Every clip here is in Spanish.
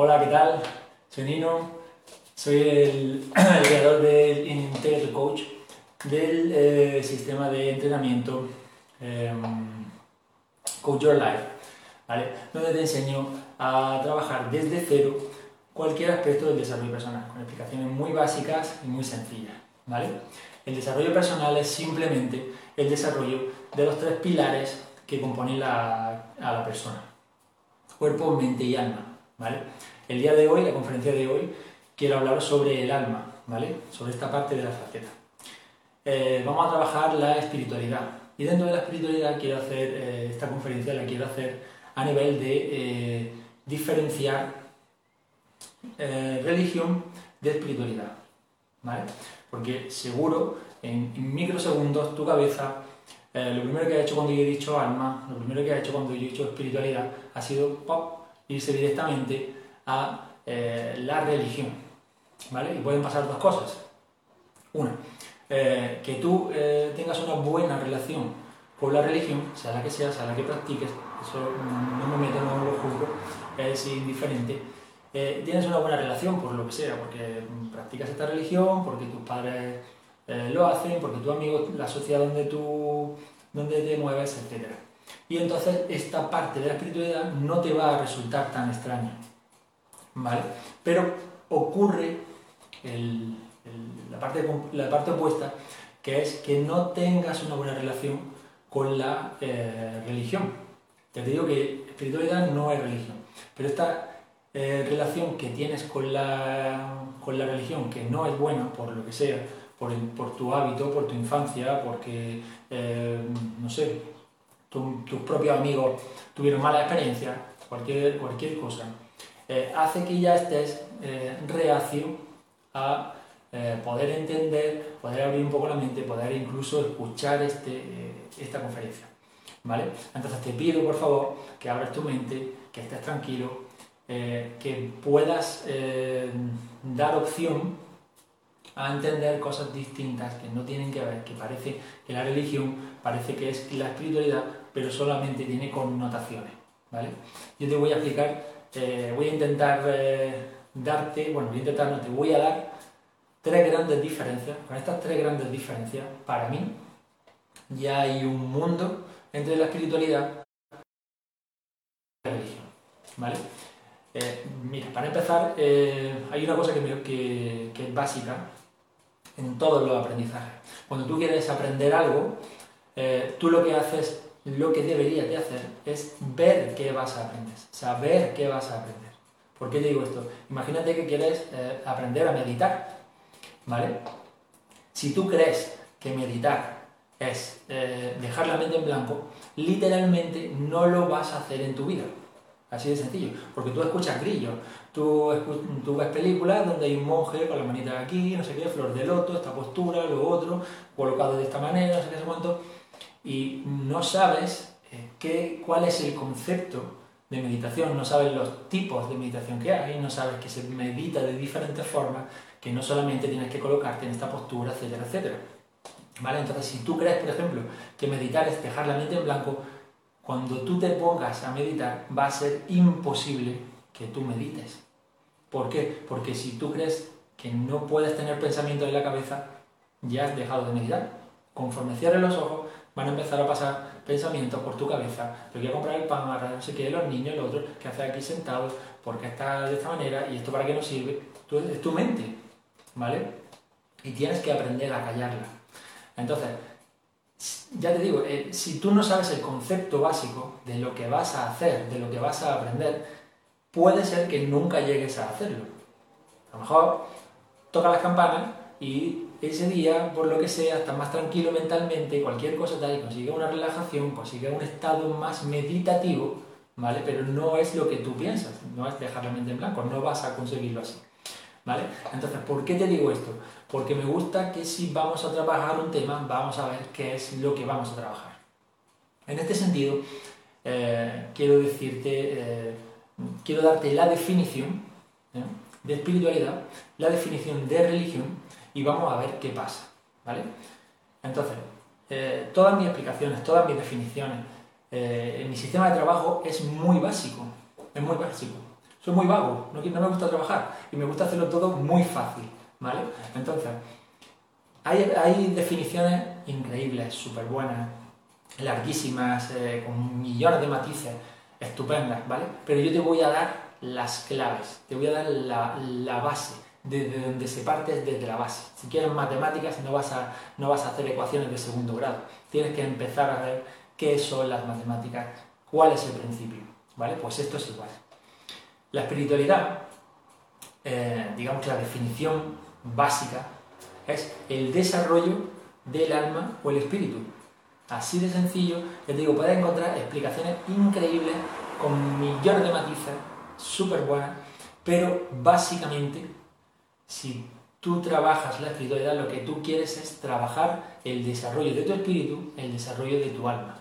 Hola, ¿qué tal? Soy Nino, soy el, creador del Integral Coach, del eh, sistema de entrenamiento em, Coach Your Life. Donde te enseño a trabajar desde cero cualquier aspecto del desarrollo personal, con explicaciones muy básicas y muy sencillas. El desarrollo personal es simplemente el desarrollo de los tres pilares que componen a la persona, cuerpo, mente y alma. ¿Vale? El día de hoy, la conferencia de hoy, quiero hablar sobre el alma, ¿vale? Sobre esta parte de la faceta. Eh, vamos a trabajar la espiritualidad. Y dentro de la espiritualidad quiero hacer, eh, esta conferencia la quiero hacer a nivel de eh, diferenciar religión de espiritualidad, ¿vale? Porque seguro, en, en microsegundos, tu cabeza lo primero que ha hecho cuando yo he dicho alma, lo primero que ha hecho cuando yo he dicho espiritualidad, ha sido pop, irse directamente a eh, la religión. ¿Vale? Y pueden pasar dos cosas. Una, eh, que tú eh, tengas una buena relación con la religión, sea la que sea, sea la que practiques, eso no me meto, no lo juzgo, es indiferente. tienes una buena relación por lo que sea, porque practicas esta religión, porque tus padres lo hacen, porque tu amigo, la sociedad donde tú donde te mueves, etcétera. Y entonces esta parte de la espiritualidad no te va a resultar tan extraña. ¿Vale? Pero ocurre la, parte, la parte opuesta, que es que no tengas una buena relación con la eh, religión. Te digo que espiritualidad no es religión, pero esta eh, relación que tienes con la, con la religión, que no es buena por lo que sea, por, por tu hábito, por tu infancia, porque, eh, no sé, tus propios amigos tuvieron mala experiencia, cualquier, cualquier cosa, eh, hace que ya estés eh, reacio a eh, poder entender, poder abrir un poco la mente, poder incluso escuchar este, esta conferencia. ¿Vale? Entonces te pido por favor que abras tu mente, que estés tranquilo, que puedas dar opción a entender cosas distintas que no tienen que ver, que parece que la religión parece que es la espiritualidad, pero solamente tiene connotaciones, ¿vale? Yo te voy a explicar, eh, voy a intentar eh, darte, bueno, voy a intentar, no, te voy a dar tres grandes diferencias. Con estas tres grandes diferencias, para mí, ya hay un mundo entre la espiritualidad y la religión, ¿vale? Eh, mira, para empezar, hay una cosa que, que, que es básica en todos los aprendizajes. Cuando tú quieres aprender algo, tú lo que haces lo que deberías de hacer es ver qué vas a aprender, saber qué vas a aprender. ¿Por qué te digo esto? Imagínate que quieres eh, aprender a meditar, ¿vale? Si tú crees que meditar es eh, dejar la mente en blanco, literalmente no lo vas a hacer en tu vida. Así de sencillo, porque tú escuchas grillos, tú, tú, ves películas donde hay un monje con la manita aquí, no sé qué, flor de loto, esta postura, lo otro, colocado de esta manera, no sé qué, no sé cuánto y no sabes eh, qué, cuál es el concepto de meditación, no sabes los tipos de meditación que hay, no sabes que se medita de diferentes formas, que no solamente tienes que colocarte en esta postura, etcétera, etcétera. ¿Vale? Entonces, si tú crees, por ejemplo, que meditar es dejar la mente en blanco, cuando tú te pongas a meditar va a ser imposible que tú medites. ¿Por qué? Porque si tú crees que no puedes tener pensamiento en la cabeza, ya has dejado de meditar. Conforme cierres los ojos, van a empezar a pasar pensamientos por tu cabeza, pero quiero comprar el pan, ahora no sé qué, los niños, el otro, que hace aquí sentado, porque está de esta manera y esto para qué nos sirve. Tú, es tu mente, ¿vale? Y tienes que aprender a callarla. Entonces, ya te digo, eh, si tú no sabes el concepto básico de lo que vas a hacer, de lo que vas a aprender, puede ser que nunca llegues a hacerlo. A lo mejor toca las campanas y ese día, por lo que sea, estás más tranquilo mentalmente, cualquier cosa tal, y consigue una relajación, consigue un estado más meditativo, ¿vale? Pero no es lo que tú piensas, no es dejar la mente en blanco, no vas a conseguirlo así, ¿vale? Entonces, ¿por qué te digo esto? Porque me gusta que si vamos a trabajar un tema, vamos a ver qué es lo que vamos a trabajar. En este sentido, eh, quiero decirte, eh, quiero darte la definición ¿eh? de espiritualidad, la definición de religión, y vamos a ver qué pasa, ¿vale? Entonces, eh, todas mis explicaciones, todas mis definiciones, eh, mi sistema de trabajo es muy básico, es muy básico. soy muy vago, no, no me gusta trabajar y me gusta hacerlo todo muy fácil, ¿vale? Entonces, hay, hay definiciones increíbles, súper buenas, larguísimas, eh, con millones de matices, estupendas, ¿vale? Pero yo te voy a dar las claves, te voy a dar la, la base, desde donde se parte es desde la base. Si quieres matemáticas no vas, a, no vas a hacer ecuaciones de segundo grado, tienes que empezar a ver qué son las matemáticas, cuál es el principio, ¿vale? Pues esto es igual. La espiritualidad, eh, digamos que la definición básica es el desarrollo del alma o el espíritu. Así de sencillo, les digo, puedes encontrar explicaciones increíbles con millones de matices, súper buenas, pero básicamente, si tú trabajas la espiritualidad, lo que tú quieres es trabajar el desarrollo de tu espíritu, el desarrollo de tu alma.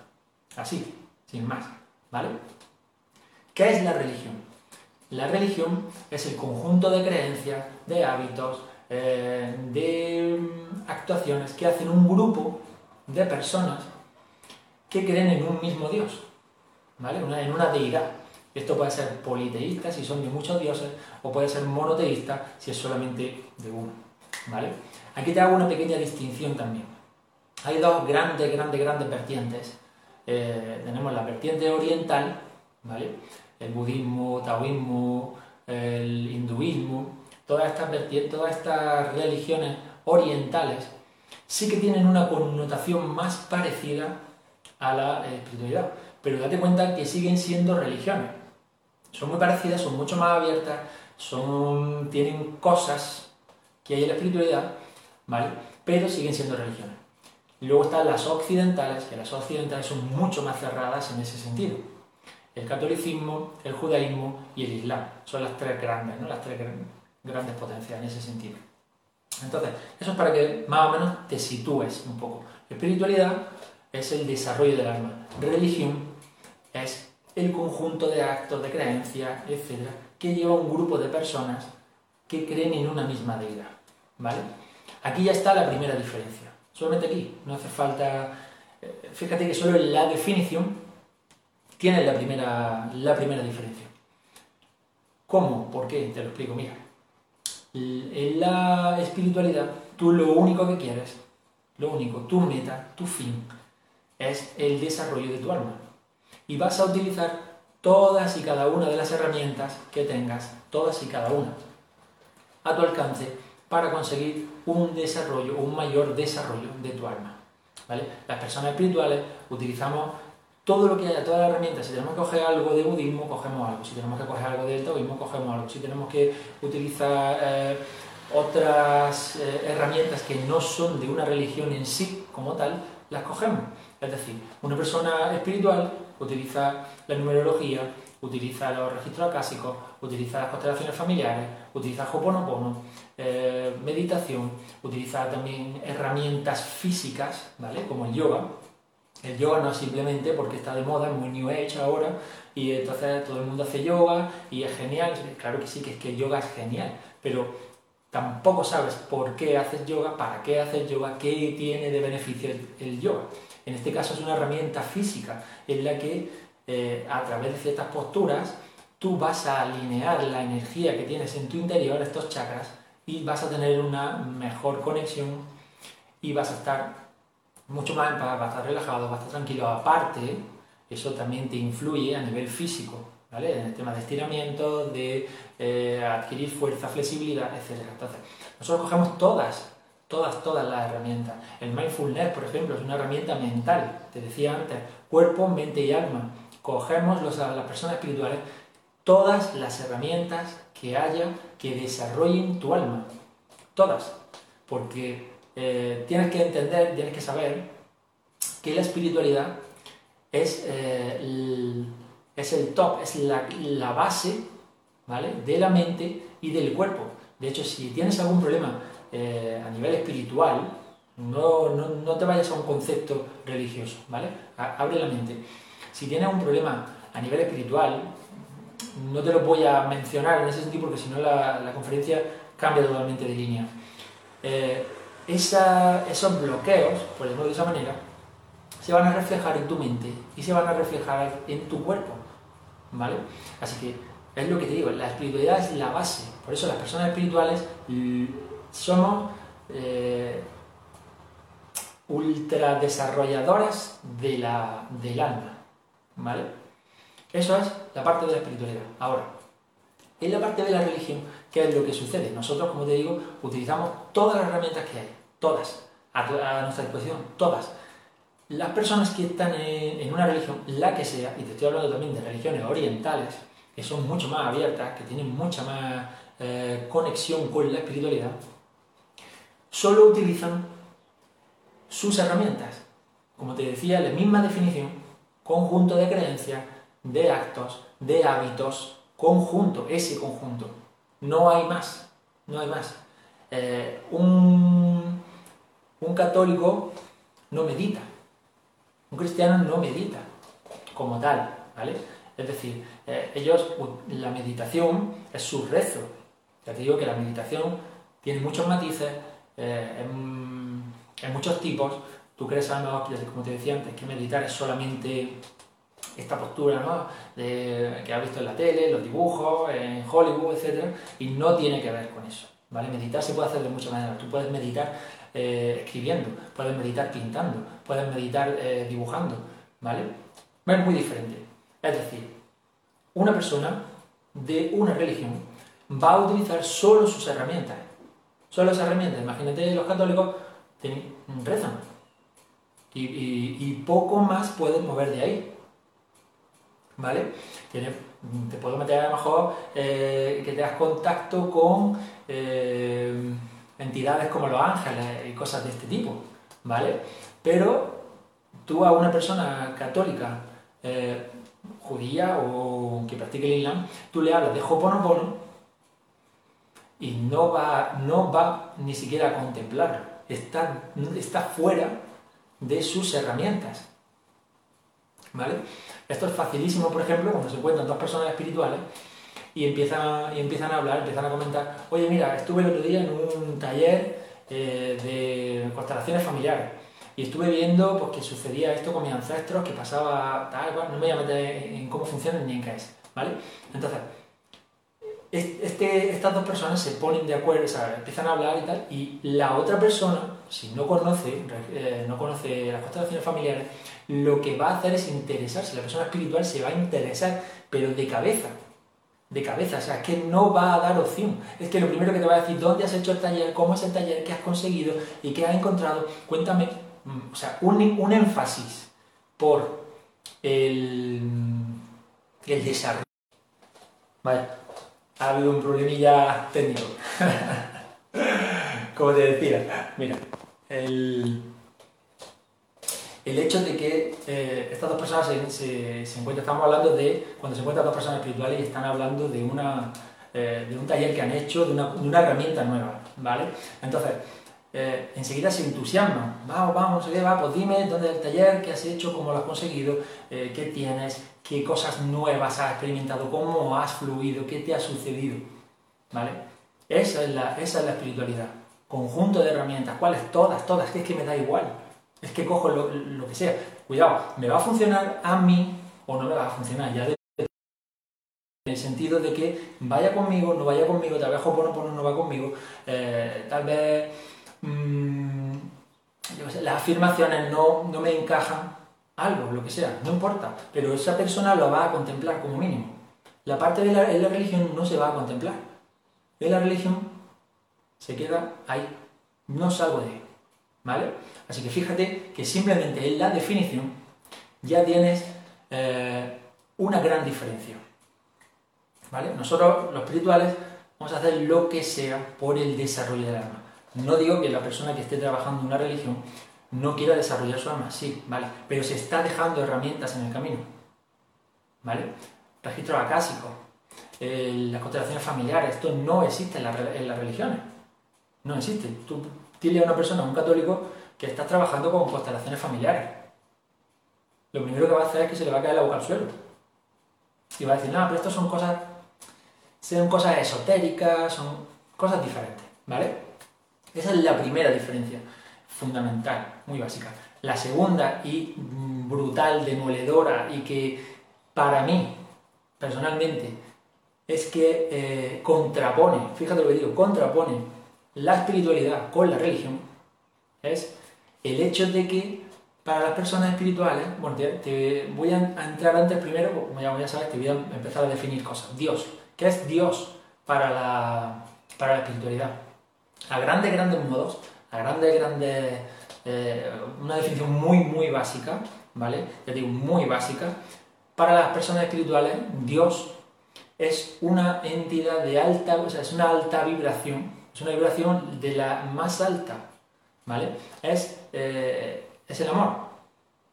Así, sin más, ¿vale? ¿Qué es la religión? La religión es el conjunto de creencias, de hábitos, eh, de mm, actuaciones que hacen un grupo de personas que creen en un mismo Dios, ¿vale? en una deidad. Esto puede ser politeísta si son de muchos dioses, o puede ser monoteísta si es solamente de uno, ¿vale? Aquí te hago una pequeña distinción también. Hay dos grandes, grandes, grandes vertientes. Eh, tenemos la vertiente oriental, ¿vale? El budismo, taoísmo, el hinduismo, todas estas vertientes, todas estas religiones orientales sí que tienen una connotación más parecida a la espiritualidad. Pero date cuenta que siguen siendo religiones. Son muy parecidas, son mucho más abiertas, son, tienen cosas que hay en la espiritualidad, ¿vale? Pero siguen siendo religiones. Luego están las occidentales, que las occidentales son mucho más cerradas en ese sentido. El catolicismo, el judaísmo y el islam son las tres grandes, ¿no? Las tres grandes potencias en ese sentido. Entonces, eso es para que más o menos te sitúes un poco. Espiritualidad es el desarrollo del alma. Religión es el conjunto de actos, de creencias, etcétera, que lleva un grupo de personas que creen en una misma deidad. ¿Vale? Aquí ya está la primera diferencia. Solamente aquí, no hace falta. Eh, fíjate que solo en la definición tiene la primera, la primera diferencia. ¿Cómo? ¿Por qué? Te lo explico. Mira, en la espiritualidad, tú lo único que quieres, lo único, tu meta, tu fin, es el desarrollo de tu alma. Y vas a utilizar todas y cada una de las herramientas que tengas, todas y cada una, a tu alcance para conseguir un desarrollo, un mayor desarrollo de tu alma. ¿Vale? Las personas espirituales utilizamos todo lo que haya, todas las herramientas. Si tenemos que coger algo de budismo, cogemos algo. Si tenemos que coger algo del taoísmo, cogemos algo. Si tenemos que utilizar eh, otras eh, herramientas que no son de una religión en sí como tal, las cogemos. Es decir, una persona espiritual utiliza la numerología, utiliza los registros acásicos, utiliza las constelaciones familiares, utiliza Hoponopono, eh, meditación, utiliza también herramientas físicas, ¿vale? Como el yoga. El yoga no es simplemente porque está de moda, es muy new age ahora, y entonces todo el mundo hace yoga y es genial. Claro que sí, que es que el yoga es genial, pero tampoco sabes por qué haces yoga, para qué haces yoga, qué tiene de beneficio el yoga. En este caso es una herramienta física en la que eh, a través de ciertas posturas tú vas a alinear la energía que tienes en tu interior, estos chakras, y vas a tener una mejor conexión y vas a estar mucho más en paz, estar relajado, estar tranquilo. Aparte, eso también te influye a nivel físico, ¿vale? En el tema de estiramiento, de eh, adquirir fuerza, flexibilidad, etc. Entonces, nosotros cogemos todas todas, todas las herramientas. El mindfulness, por ejemplo, es una herramienta mental, te decía antes, cuerpo, mente y alma. Cogemos las personas espirituales todas las herramientas que haya que desarrollen tu alma. Todas. Porque eh, tienes que entender, tienes que saber que la espiritualidad es, eh, el, es el top, es la, la base ¿vale? de la mente y del cuerpo. De hecho, si tienes algún problema eh, a nivel espiritual, no, no, no, te vayas a un concepto religioso, ¿vale? Abre la mente. Si tienes un problema a nivel espiritual, no te lo voy a mencionar en ese sentido porque si no la, la, conferencia cambia totalmente de línea. Eh, esos bloqueos, por decirlo de esa manera, se van a reflejar en tu mente y se van a reflejar en tu cuerpo, ¿vale? Así que Es lo que te digo, la espiritualidad es la base. Por eso las personas espirituales somos eh, ultra desarrolladoras de la, del alma. ¿Vale? Eso es la parte de la espiritualidad. Ahora, en la parte de la religión, ¿qué es lo que sucede? Nosotros, como te digo, utilizamos todas las herramientas que hay, todas, a, nuestra disposición, todas. Las personas que están en, una religión, la que sea, y te estoy hablando también de religiones orientales, que son mucho más abiertas, que tienen mucha más eh, conexión con la espiritualidad, solo utilizan sus herramientas. Como te decía, la misma definición, conjunto de creencias, de actos, de hábitos, conjunto, ese conjunto. No hay más, no hay más. Eh, un, un católico no medita, un cristiano no medita como tal, ¿vale? Es decir, eh, ellos, la meditación es su rezo. Ya te digo que la meditación tiene muchos matices, eh, en, muchos tipos. Tú crees, como te decía antes, que meditar es solamente esta postura ¿no? que has visto en la tele, los dibujos, en Hollywood, etc. Y no tiene que ver con eso. ¿vale? Meditar se puede hacer de muchas maneras. Tú puedes meditar eh, escribiendo, puedes meditar pintando, puedes meditar eh, dibujando. ¿vale? Es muy diferente. Es decir, una persona de una religión va a utilizar solo sus herramientas. Solo esas herramientas. Imagínate los católicos rezan. Y, y poco más pueden mover de ahí. ¿vale? te puedo meter a lo mejor eh, que te das contacto con entidades como los ángeles y cosas de este tipo, ¿vale? Pero tú a una persona católica, eh, judía o que practique el Islam, tú le hablas de Hoponopono y no va, no va ni siquiera a contemplarlo, está, está fuera de sus herramientas. ¿Vale? Esto es facilísimo, por ejemplo, cuando se encuentran dos personas espirituales y empiezan, y empiezan a hablar, empiezan a comentar, oye, mira, estuve el otro día en un taller eh, de constelaciones familiares y estuve viendo pues, que sucedía esto con mis ancestros, que pasaba tal, no me voy a meter en cómo funciona ni en qué es, ¿vale? Entonces, este, estas dos personas se ponen de acuerdo, empiezan a hablar y tal, y la otra persona, si no conoce, eh, no conoce las constelaciones familiares, lo que va a hacer es interesarse, la persona espiritual se va a interesar, pero de cabeza, de cabeza, o sea, que no va a dar opción. Es que lo primero que te va a decir, ¿dónde has hecho el taller? ¿Cómo es el taller? ¿Qué has conseguido? ¿Y qué has encontrado? Cuéntame, mm, o sea, un, un énfasis por el, el desarrollo. Vale, ha habido un problemilla técnico. Como te decía, mira, el el hecho de que eh, estas dos personas se, encuentran, estamos hablando de cuando se encuentran dos personas espirituales y están hablando de, una, eh, de un taller que han hecho, de una, herramienta nueva, ¿vale? Entonces, eh, enseguida se entusiasman, vamos, vamos, ¿qué va? Pues dime dónde es el taller, qué has hecho, cómo lo has conseguido, qué tienes, qué cosas nuevas has experimentado, cómo has fluido, qué te ha sucedido, ¿vale? Esa es la, esa es la espiritualidad, conjunto de herramientas, ¿cuáles? Todas, todas, que es que me da igual es que cojo lo, que sea. Cuidado, ¿me va a funcionar a mí o no me va a funcionar? Ya de, en el sentido de que vaya conmigo, no vaya conmigo, tal vez Hoponopono no va conmigo, eh, tal vez mm, las afirmaciones no, me encajan, algo, lo que sea, no importa, pero esa persona lo va a contemplar como mínimo. La parte de la, en la religión no se va a contemplar. En la religión se queda ahí, no salgo de ahí. ¿Vale? Así que fíjate que simplemente en la definición ya tienes eh, una gran diferencia. ¿Vale? Nosotros, los espirituales, vamos a hacer lo que sea por el desarrollo del alma. No digo que la persona que esté trabajando en una religión no quiera desarrollar su alma, sí, ¿vale? Pero se está dejando herramientas en el camino. ¿Vale? Registros acásicos, las constelaciones familiares, esto no existe en, en las religiones. No existe. Dile a una persona, a un católico, que estás trabajando con constelaciones familiares. Lo primero que va a hacer es que se le va a caer la boca al suelo. Y va a decir, no, pero esto son cosas, son cosas esotéricas, son cosas diferentes, ¿vale? Esa es la primera diferencia, fundamental, muy básica. La segunda y brutal, demoledora y que para mí, personalmente, es que eh, contrapone, fíjate lo que digo, contrapone la espiritualidad con la religión, es el hecho de que para las personas espirituales, bueno, te, voy a entrar antes primero, como ya, ya sabes, te voy a empezar a definir cosas. Dios, ¿qué es Dios para la, para la espiritualidad? A grandes, grandes modos, a grandes, grandes, eh, una definición muy, muy básica, ¿vale? Ya digo, muy básica. Para las personas espirituales, Dios es una entidad de alta, o sea, es una alta vibración, es una vibración de la más alta, ¿vale? Es, eh, es el amor,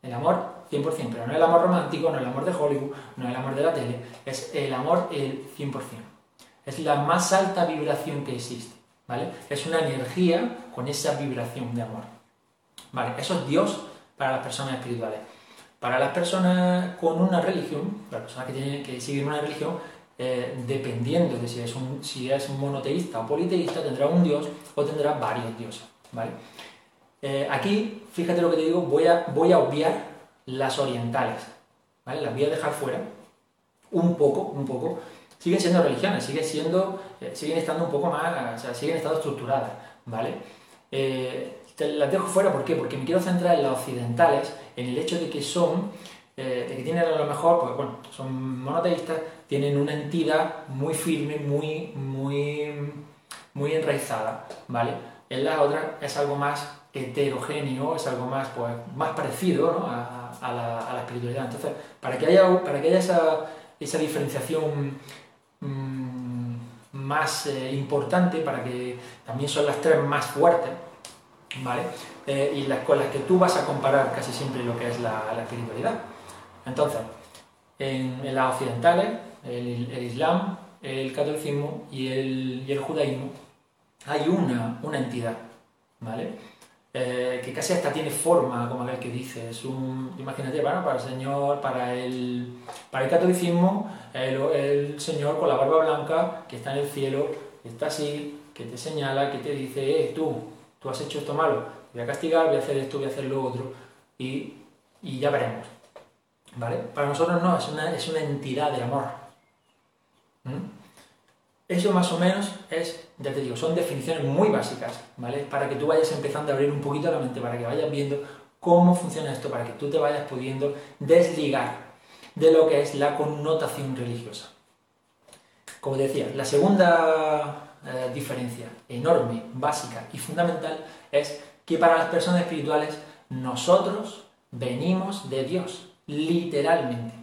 el amor 100%, pero no el amor romántico, no el amor de Hollywood, no el amor de la tele, es el amor el 100%. Es la más alta vibración que existe, ¿vale? Es una energía con esa vibración de amor. Vale, eso es Dios para las personas espirituales. Para las personas con una religión, las personas que, tienen, que siguen una religión, eh, dependiendo de si es, un, si es monoteísta o politeísta, tendrá un dios o tendrá varios dioses. ¿vale? Eh, aquí, fíjate lo que te digo, voy a, voy a obviar las orientales. ¿vale? Las voy a dejar fuera un poco, un poco. Siguen siendo religiones, siguen, siendo, eh, siguen estando un poco más, o sea, siguen estando estructuradas. ¿vale? las dejo fuera, ¿por qué? Porque me quiero centrar en las occidentales, en el hecho de que son de que tienen a lo mejor, pues bueno, son monoteístas, tienen una entidad muy firme, muy, muy, muy enraizada, ¿vale? En la otra es algo más heterogéneo, es algo más, pues, más parecido a, la, espiritualidad. Entonces, para que haya, para que haya esa, esa diferenciación mm, más eh, importante, para que también son las tres más fuertes, ¿vale? Eh, y las con las que tú vas a comparar casi siempre lo que es la espiritualidad. Entonces, en, las occidentales, el, Islam, el catolicismo y el, judaísmo, hay una, una entidad, ¿vale? Eh, que casi hasta tiene forma, como aquel que dice, es un, imagínate, bueno, para el señor, para el, para el catolicismo, el, señor con la barba blanca que está en el cielo, que está así, que te señala, que te dice, eh, tú, tú has hecho esto malo, voy a castigar, voy a hacer esto, voy a hacer lo otro, y, y ya veremos. Para nosotros no, es una, es una entidad de amor. Eso más o menos es, ya te digo, son definiciones muy básicas, ¿vale? Para que tú vayas empezando a abrir un poquito la mente, para que vayas viendo cómo funciona esto, para que tú te vayas pudiendo desligar de lo que es la connotación religiosa. Como decía, la segunda eh, diferencia enorme, básica y fundamental es que para las personas espirituales nosotros venimos de Dios literalmente.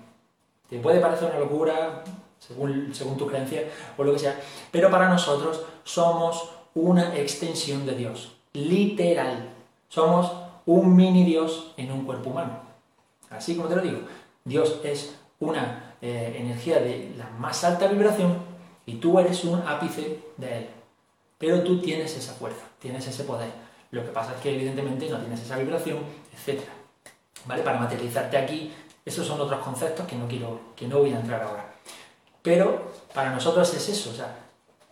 Te puede parecer una locura, según, según tu creencia o lo que sea, pero para nosotros somos una extensión de Dios, literal. Somos un mini Dios en un cuerpo humano. Así como te lo digo, Dios es una eh, energía de la más alta vibración y tú eres un ápice de Él. Pero tú tienes esa fuerza, tienes ese poder. Lo que pasa es que evidentemente no tienes esa vibración, etcétera. ¿vale? Para materializarte aquí, esos son otros conceptos que no quiero, que no voy a entrar ahora. Pero para nosotros es eso, o sea,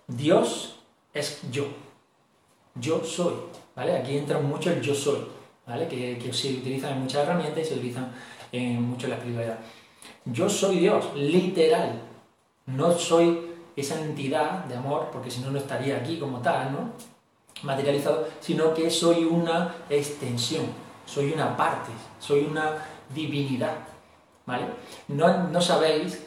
Dios es yo. Yo soy, ¿vale? Aquí entra mucho el yo soy, ¿vale? Que, se utilizan en muchas herramientas y se utilizan en mucho la espiritualidad. Yo soy Dios, literal. No soy esa entidad de amor, porque si no, no estaría aquí como tal, ¿no? Materializado, sino que soy una extensión soy una parte, soy una divinidad. ¿vale? No, no sabéis,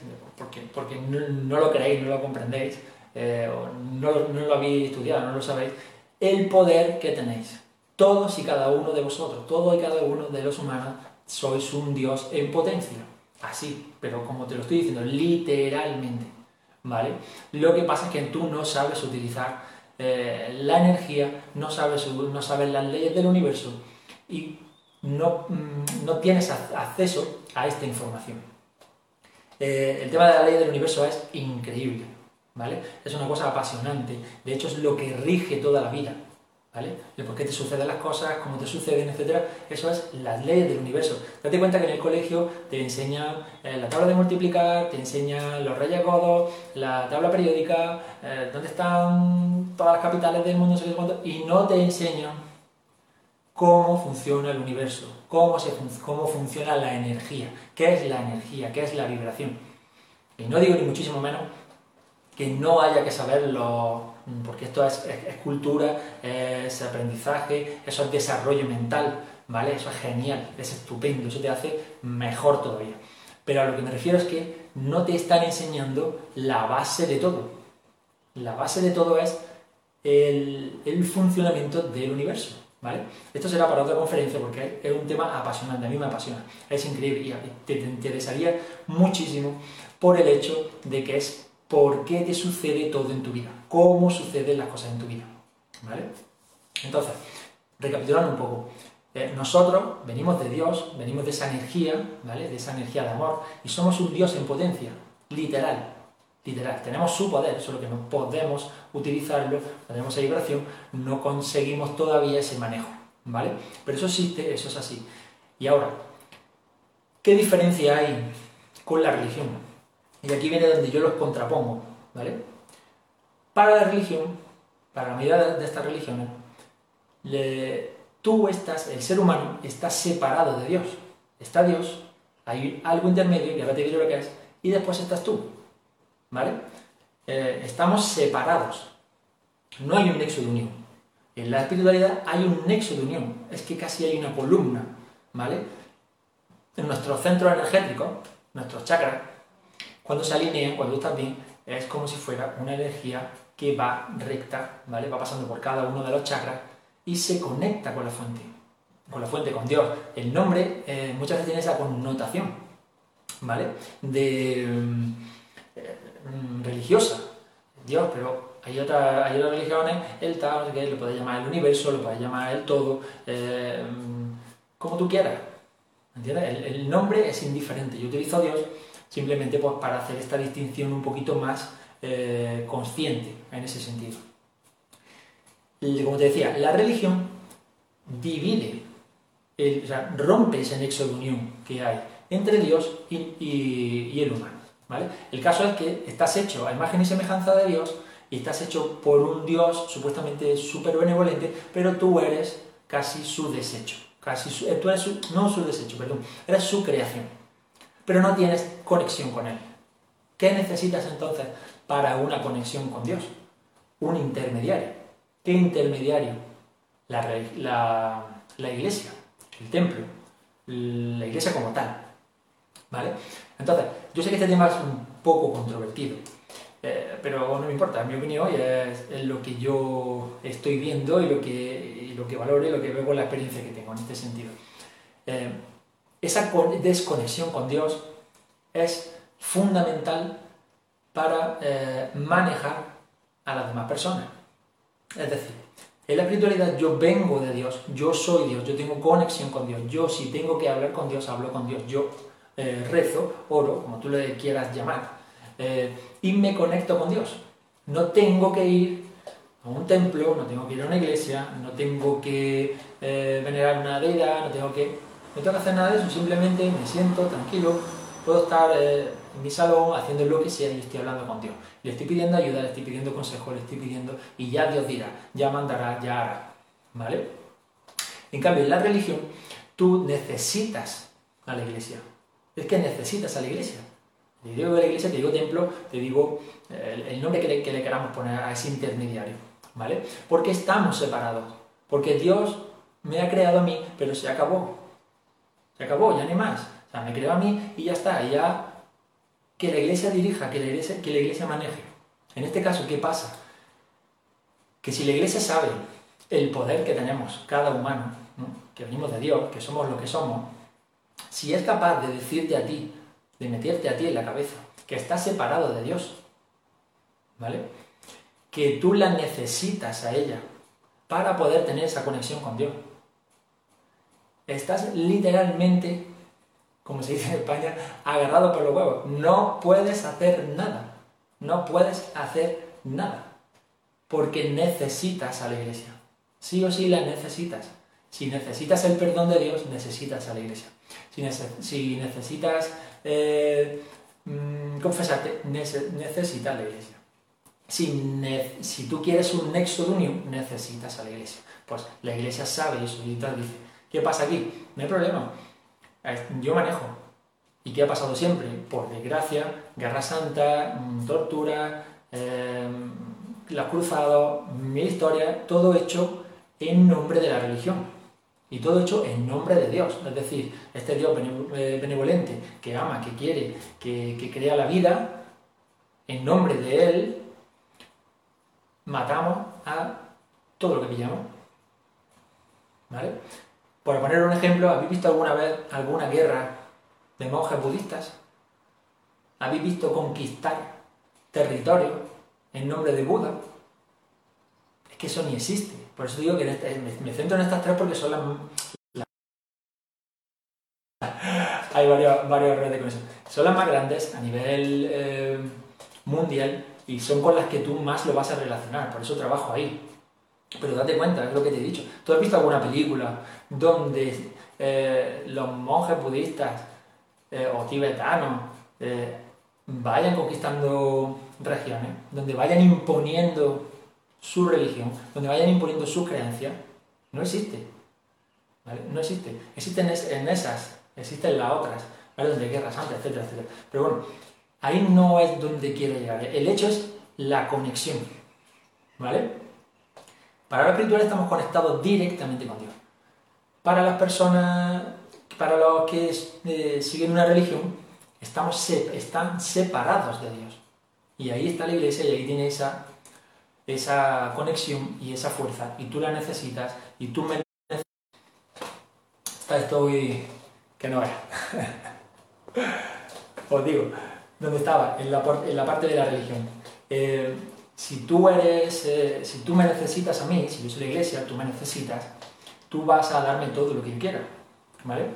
porque, no, lo creéis, no lo comprendéis, eh, no, no lo habéis estudiado, no lo sabéis, el poder que tenéis. Todos y cada uno de vosotros, todos y cada uno de los humanos, sois un Dios en potencia. Así, pero como te lo estoy diciendo, literalmente. ¿Vale? Lo que pasa es que tú no sabes utilizar eh, la energía, no sabes, no sabes las leyes del universo y no, mm, no tienes acceso a esta información. Eh, el tema de la ley del universo es increíble, ¿vale? Es una cosa apasionante, de hecho es lo que rige toda la vida, ¿vale? El por qué te suceden las cosas, cómo te suceden, etcétera, eso es las leyes del universo. Date cuenta que en el colegio te enseñan eh, la tabla de multiplicar, te enseñan los reyes godos, la tabla periódica, eh, dónde están todas las capitales del mundo, y no te enseñan cómo funciona el universo, cómo, se, cómo funciona la energía, qué es la energía, qué es la vibración. Y no digo ni muchísimo menos que no haya que saberlo, porque esto es, cultura, es aprendizaje, eso es desarrollo mental, ¿vale? Eso es genial, es estupendo, eso te hace mejor todavía. Pero a lo que me refiero es que no te están enseñando la base de todo. La base de todo es el funcionamiento del universo. ¿Vale? Esto será para otra conferencia porque es un tema apasionante, a mí me apasiona, es increíble y te, te interesaría muchísimo por el hecho de que es por qué te sucede todo en tu vida, cómo suceden las cosas en tu vida. ¿Vale? Entonces, recapitulando un poco, eh, nosotros venimos de Dios, venimos de esa energía, ¿vale? De esa energía de amor, y somos un Dios en potencia, literal, literal. Tenemos su poder, solo que no podemos utilizarlo, tenemos esa vibración, no conseguimos todavía ese manejo, ¿vale? Pero eso existe, eso es así. Y ahora, ¿qué diferencia hay con la religión? Y aquí viene donde yo los contrapongo, ¿vale? Para la religión, para la mayoría de estas religiones, tú estás, el ser humano está separado de Dios. Está Dios, hay algo intermedio, que ahora te diré lo que es, y después estás tú, ¿vale? Eh, estamos separados. No hay un nexo de unión. En la espiritualidad hay un nexo de unión. Es que casi hay una columna, ¿vale? En nuestro centro energético, nuestros chakras, cuando se alinean, cuando tú estás bien, es como si fuera una energía que va recta, ¿vale? Va pasando por cada uno de los chakras y se conecta con la fuente, con la fuente, con Dios. El nombre eh, muchas veces tiene esa connotación, ¿vale? De mm, religiosa, Dios, pero hay, otra, hay otras religiones, el tal, que lo puedes llamar el universo, lo puedes llamar el todo, eh, como tú quieras, ¿entiendes? El, nombre es indiferente. Yo utilizo Dios simplemente pues, para hacer esta distinción un poquito más eh, consciente en ese sentido. Como te decía, la religión divide, o sea, rompe ese nexo de unión que hay entre Dios y, el humano. El caso es que estás hecho a imagen y semejanza de Dios y estás hecho por un Dios supuestamente súper benevolente, pero tú eres casi su desecho. Casi tú eres no su desecho, perdón, eres su creación pero no tienes conexión con Él. ¿Qué necesitas entonces para una conexión con Dios? Un intermediario. ¿Qué intermediario? La, iglesia, el templo, la iglesia como tal. ¿Vale? Entonces, yo sé que este tema es un poco controvertido, eh, pero no me importa, mi opinión es, lo que yo estoy viendo y lo que, lo que valoro y lo que veo con la experiencia que tengo en este sentido. Eh, esa desconexión con Dios es fundamental para eh, manejar a las demás personas. Es decir, en la espiritualidad yo vengo de Dios, yo soy Dios, yo tengo conexión con Dios, yo si tengo que hablar con Dios, hablo con Dios, yo eh, rezo, oro, como tú le quieras llamar, eh, y me conecto con Dios. No tengo que ir a un templo, no tengo que ir a una iglesia, no tengo que venerar una deidad, no tengo que no tengo que hacer nada de eso, simplemente me siento tranquilo, puedo estar eh, en mi salón haciendo lo que sea y estoy hablando con Dios. Le estoy pidiendo ayuda, le estoy pidiendo consejo, le estoy pidiendo y ya Dios dirá, ya mandará, ya hará. ¿Vale? En cambio, en la religión, tú necesitas a la iglesia. Es que necesitas a la iglesia. Te digo la iglesia, te digo templo, te digo eh, el nombre que le, que le queramos poner a ese intermediario. ¿Vale? Porque estamos separados. Porque Dios me ha creado a mí, pero se acabó acabó, ya no hay más. O sea, me creo a mí y ya está, ya que la iglesia dirija, que la iglesia, que la iglesia maneje. En este caso, ¿qué pasa? Que si la iglesia sabe el poder que tenemos cada humano, que venimos de Dios, que somos lo que somos, si es capaz de decirte a ti, de meterte a ti en la cabeza, que estás separado de Dios, ¿vale? Que tú la necesitas a ella para poder tener esa conexión con Dios estás literalmente, como se dice en España, agarrado por los huevos. No puedes hacer nada. No puedes hacer nada. Porque necesitas a la iglesia. Sí o sí la necesitas. Si necesitas el perdón de Dios, necesitas a la iglesia. Si, necesitas eh, mm, confesarte, necesitas a la iglesia. Si, si, tú quieres un nexo de unión, necesitas a la iglesia. Pues la iglesia sabe eso y dice, ¿Qué pasa aquí? No hay problema. Yo manejo. ¿Y qué ha pasado siempre? Por desgracia, guerra santa, mm, tortura, eh, los cruzados, mil historias, todo hecho en nombre de la religión. Y todo hecho en nombre de Dios. Es decir, este Dios eh, benevolente, que ama, que quiere, que, crea la vida, en nombre de Él, matamos a todo lo que pillamos. ¿Vale? Por poner un ejemplo, ¿habéis visto alguna vez alguna guerra de monjes budistas? ¿Habéis visto conquistar territorio en nombre de Buda? Es que eso ni existe. Por eso digo que me centro en estas tres porque son las... Hay varios, varios errores con eso. Son las más grandes a nivel eh, mundial y son con las que tú más lo vas a relacionar. Por eso trabajo ahí. Pero date cuenta, es lo que te he dicho. ¿Tú has visto alguna película donde eh, los monjes budistas eh, o tibetanos vayan conquistando regiones, donde vayan imponiendo su religión, donde vayan imponiendo sus creencias? No existe. No existe. Existen en esas, existen las otras, ¿vale? donde hay guerras antes, etcétera, etcétera. Pero bueno, ahí no es donde quiero llegar. El hecho es la conexión. ¿Vale? Para lo espiritual estamos conectados directamente con Dios. Para las personas, para los que eh, siguen una religión, estamos están separados de Dios. Y ahí está la iglesia y ahí tiene esa, esa conexión y esa fuerza. Y tú la necesitas y tú me necesitas. Está esto que no es. Os digo, ¿dónde estaba? En la, en la parte de la religión. Eh, si tú eres, eh, si tú me necesitas a mí, si yo soy la iglesia, tú me necesitas, tú vas a darme todo lo que yo quiera, ¿vale?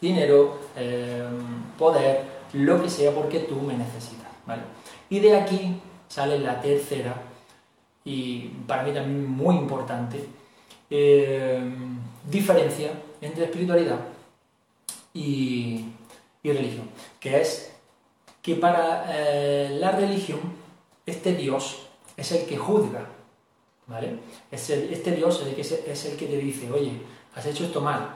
Dinero, eh, poder, lo que sea, porque tú me necesitas, ¿vale? Y de aquí sale la tercera, y para mí también muy importante, eh, diferencia entre espiritualidad y, y, religión, que es que para la religión este Dios es el que juzga, ¿vale? este Dios es el, que, es el que te dice, oye, has hecho esto mal,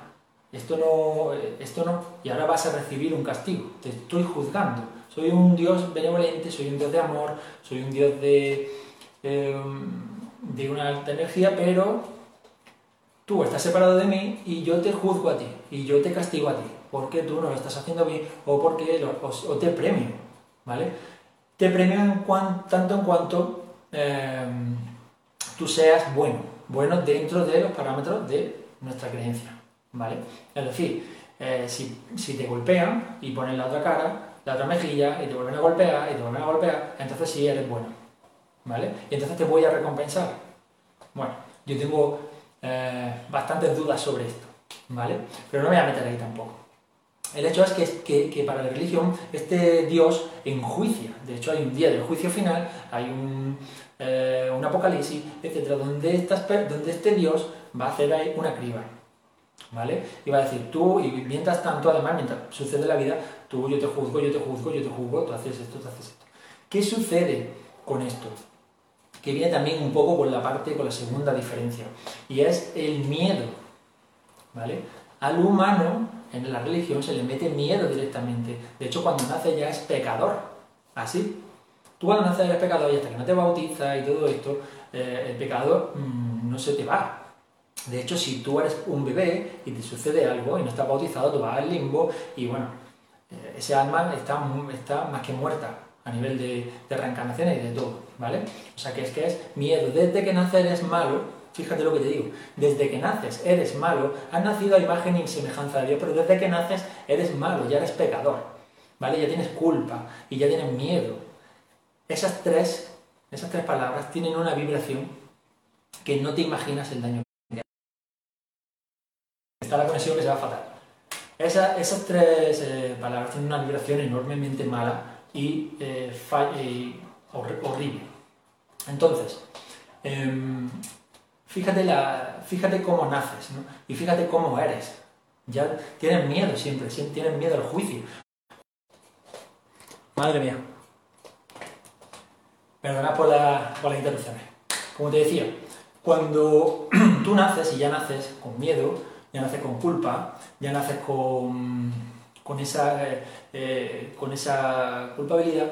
esto no, esto no, y ahora vas a recibir un castigo, te estoy juzgando. Soy un Dios benevolente, soy un Dios de amor, soy un Dios de, em, de una alta energía, pero tú estás separado de mí y yo te juzgo a ti, y yo te castigo a ti, porque tú no lo estás haciendo bien o porque o te premio, ¿vale? te premio tanto en cuanto em, tú seas bueno, bueno dentro de los parámetros de nuestra creencia, ¿vale? Es decir, eh, si, te golpean y ponen la otra cara, la otra mejilla, y te vuelven a golpear, y te vuelven a golpear, entonces sí eres bueno, ¿vale? Y entonces te voy a recompensar. Bueno, yo tengo eh, bastantes dudas sobre esto, ¿vale? Pero no me voy a meter ahí tampoco. El hecho es que, para la religión este Dios enjuicia. De hecho, hay un día del juicio final, hay un, eh, apocalipsis, etcétera, donde, donde este Dios va a hacer ahí una criba. ¿Vale? Y va a decir, tú, y mientras tanto, además, mientras sucede la vida, tú, yo te juzgo, yo te juzgo, yo te juzgo, tú haces esto, tú haces esto. ¿Qué sucede con esto? Que viene también un poco con la parte, con la segunda diferencia, y es el miedo. ¿Vale? Al humano en la religión se le mete miedo directamente. De hecho, cuando nace ya es pecador. Así. Tú cuando naces eres pecador y hasta que no te bautizas y todo esto, eh, el pecado mm, no se te va. De hecho, si tú eres un bebé y te sucede algo y no estás bautizado, tú vas al limbo y bueno, eh, ese alma está, está más que muerta a nivel de, de reencarnaciones y de todo, ¿vale? O sea que es que es miedo. Desde que nace eres malo, Fíjate lo que te digo. Desde que naces eres malo, has nacido a imagen y semejanza de Dios, pero desde que naces eres malo, ya eres pecador. ¿Vale? Ya tienes culpa y ya tienes miedo. Esas tres, esas tres palabras tienen una vibración que no te imaginas el daño que Está la conexión que se va a fatal. esas tres eh, palabras tienen una vibración enormemente mala y, eh, horrible. Entonces, em, Fíjate, la, fíjate cómo naces ¿no? y fíjate cómo eres. Ya tienes miedo siempre, siempre tienes miedo al juicio. Madre mía. Perdona por, la, por las interrupciones. Como te decía, cuando tú naces y ya naces con miedo, ya naces con culpa, ya naces con, con, esa, eh, con esa culpabilidad,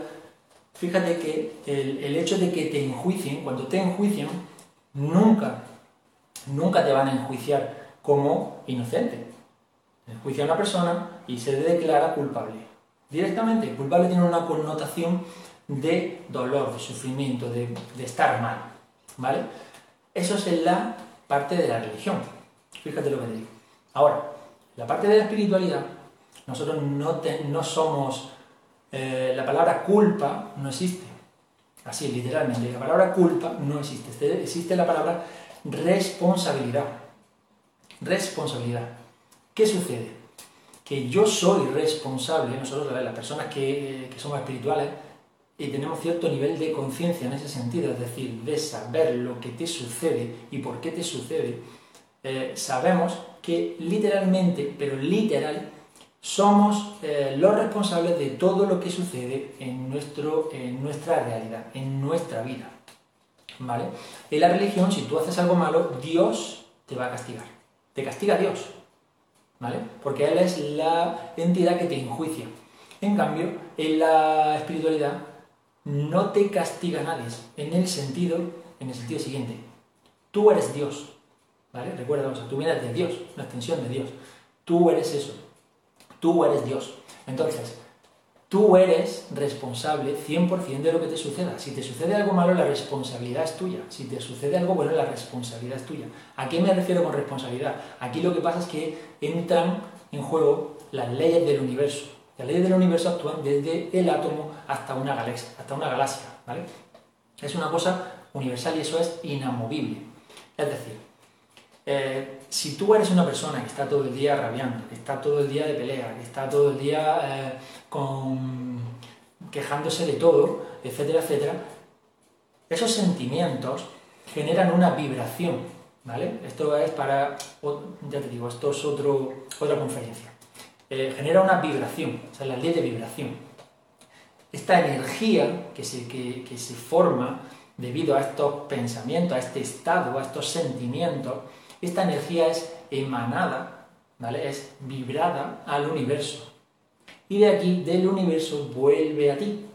fíjate que el, hecho de que te enjuicien, cuando te enjuician, nunca, nunca te van a enjuiciar como inocente. Enjuicia a una persona y se declara culpable. Directamente, culpable tiene una connotación de dolor, de sufrimiento, de, estar mal. ¿Vale? Eso es la parte de la religión. Fíjate lo que te digo. Ahora, la parte de la espiritualidad, nosotros no, no somos... Eh, la palabra culpa no existe. Así, literalmente. La palabra culpa no existe. Existe la palabra responsabilidad. Responsabilidad. ¿Qué sucede? Que yo soy responsable, nosotros las personas que, que somos espirituales, y tenemos cierto nivel de conciencia en ese sentido, es decir, de saber lo que te sucede y por qué te sucede, eh, sabemos que literalmente, pero literal, somos eh, los responsables de todo lo que sucede en, nuestro, en nuestra realidad, en nuestra vida. ¿Vale? En la religión, si tú haces algo malo, Dios te va a castigar. Te castiga Dios. ¿Vale? Porque Él es la entidad que te enjuicia. En cambio, en la espiritualidad no te castiga nadie, en el sentido, en el sentido siguiente. Tú eres Dios, ¿vale? Recuerda, o sea, vienes de Dios, una extensión de Dios. Tú eres eso. Tú eres Dios. Entonces, tú eres responsable 100% de lo que te suceda. Si te sucede algo malo, la responsabilidad es tuya. Si te sucede algo bueno, la responsabilidad es tuya. ¿A qué me refiero con responsabilidad? Aquí lo que pasa es que entran en juego las leyes del universo. Las leyes del universo actúan desde el átomo hasta una galaxia, hasta una galaxia, ¿vale? Es una cosa universal y eso es inamovible. Es decir, eh, si tú eres una persona que está todo el día rabiando, que está todo el día de pelea, que está todo el día eh, quejándose de todo, etcétera, etcétera, esos sentimientos generan una vibración, ¿vale? Esto es para, ya te digo, esto es otro, otra conferencia. Eh, genera una vibración, o sea, la ley de vibración. Esta energía que se, que, se forma debido a estos pensamientos, a este estado, a estos sentimientos, esta energía es emanada, ¿vale? Es vibrada al universo. Y de aquí, del universo, vuelve a ti,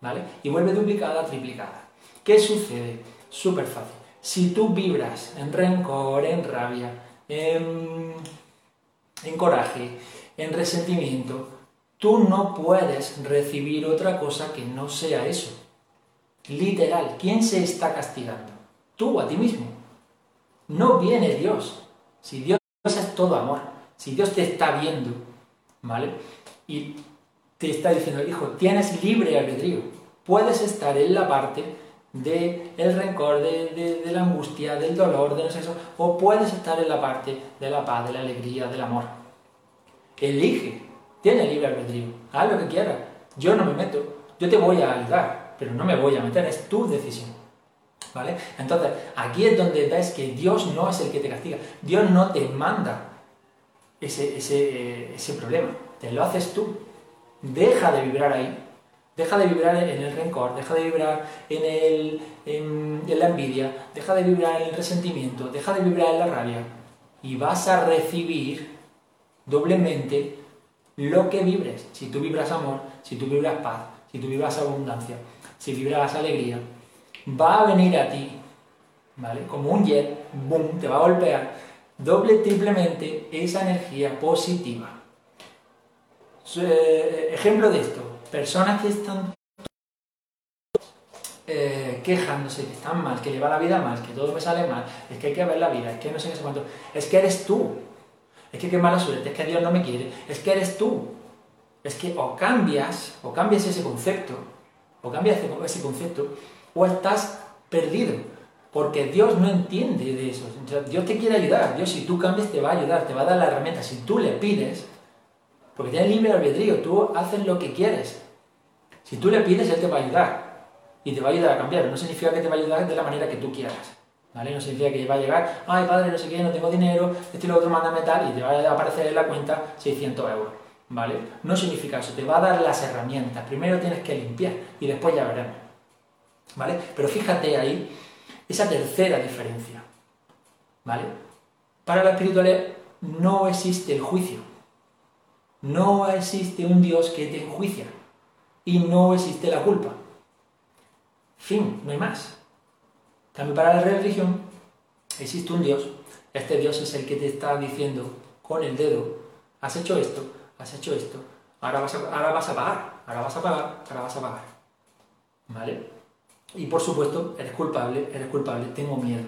¿vale? Y vuelve duplicada, triplicada. ¿Qué sucede? Súper fácil. Si tú vibras en rencor, en rabia, en, en coraje, en resentimiento, tú no puedes recibir otra cosa que no sea eso. Literal, ¿quién se está castigando? Tú a ti mismo. No viene Dios. Si Dios es todo amor, si Dios te está viendo, ¿vale? Y te está diciendo, hijo, tienes libre albedrío. Puedes estar en la parte del el rencor, de, de, la angustia, del dolor, del sexo, o puedes estar en la parte de la paz, de la alegría, del amor elige, tiene libre albedrío, haz lo que quieras, yo no me meto, yo te voy a ayudar, pero no me voy a meter, es tu decisión. Entonces, aquí es donde ves que Dios no es el que te castiga, Dios no te manda ese, ese, problema, te lo haces tú. Deja de vibrar ahí, deja de vibrar en el rencor, deja de vibrar en, el, en la envidia, deja de vibrar en el resentimiento, deja de vibrar en la rabia. Y vas a recibir doblemente lo que vibres. Si tú vibras amor, si tú vibras paz, si tú vibras abundancia, si vibras alegría, va a venir a ti, ¿vale? Como un jet, boom, te va a golpear doble, triplemente esa energía positiva. Eh, ejemplo de esto, personas que están eh, quejándose, que están mal, que le va la vida mal, que todo me sale mal, es que hay que ver la vida, es que no sé qué sé cuánto, es que eres tú, es que qué mala suerte, es que Dios no me quiere, es que eres tú. Es que o cambias, o cambias ese concepto, o cambias ese concepto, o estás perdido, porque Dios no entiende de eso. Dios te quiere ayudar, Dios si tú cambias te va a ayudar, te va a dar la herramienta, si tú le pides, porque tienes libre albedrío, tú haces lo que quieres. Si tú le pides, Él te va a ayudar, y te va a ayudar a cambiar, no significa que te va a ayudar de la manera que tú quieras. ¿vale? No significa que va a llegar, ay padre, no sé qué, no tengo dinero, esto y lo otro, mándame tal, y te va a aparecer en la cuenta 600 euros, ¿vale? No significa eso, te va a dar las herramientas, primero tienes que limpiar y después ya veremos, ¿vale? Pero fíjate ahí esa tercera diferencia, ¿vale? Para la espiritualidad no existe el juicio, no existe un Dios que te enjuicia y no existe la culpa. Fin, no hay más. También para la religión existe un Dios. Este Dios es el que te está diciendo con el dedo, has hecho esto, has hecho esto, ahora vas a, ahora vas a pagar, ahora vas a pagar, ahora vas a pagar. ¿Vale? Y por supuesto, eres culpable, eres culpable, tengo miedo.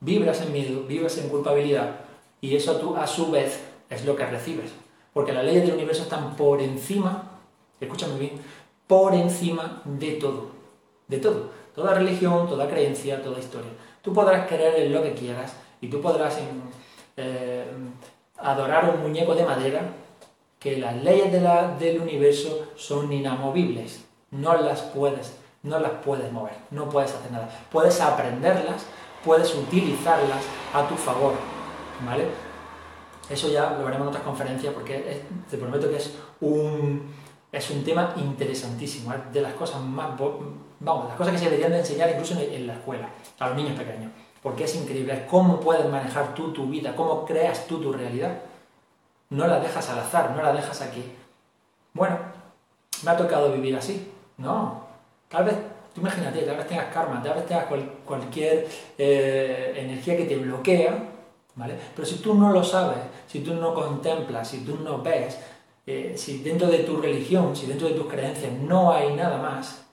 Vibras en miedo, vibras en culpabilidad y eso tú, a su vez es lo que recibes. Porque las leyes del universo están por encima, escúchame bien, por encima de todo. De todo. Toda religión, toda creencia, toda historia. Tú podrás creer en lo que quieras y tú podrás eh, adorar un muñeco de madera que las leyes del universo son inamovibles. No las puedes, no las puedes mover, no puedes hacer nada. Puedes aprenderlas, puedes utilizarlas a tu favor, ¿vale? Eso ya lo veremos en otras conferencias porque te prometo que es un, es un tema interesantísimo, de las cosas más, vamos, las cosas que se deberían de enseñar incluso en, la escuela, a los niños pequeños, porque es increíble cómo puedes manejar tú tu vida, cómo creas tú tu realidad. No la dejas al azar, no la dejas aquí. Bueno, me ha tocado vivir así. No, tal vez, tú imagínate, tal vez tengas karma, tal vez tengas cualquier eh, energía que te bloquea pero si tú no lo sabes, si tú no contemplas, si tú no ves, eh, si dentro de tu religión, si dentro de tus creencias no hay nada más,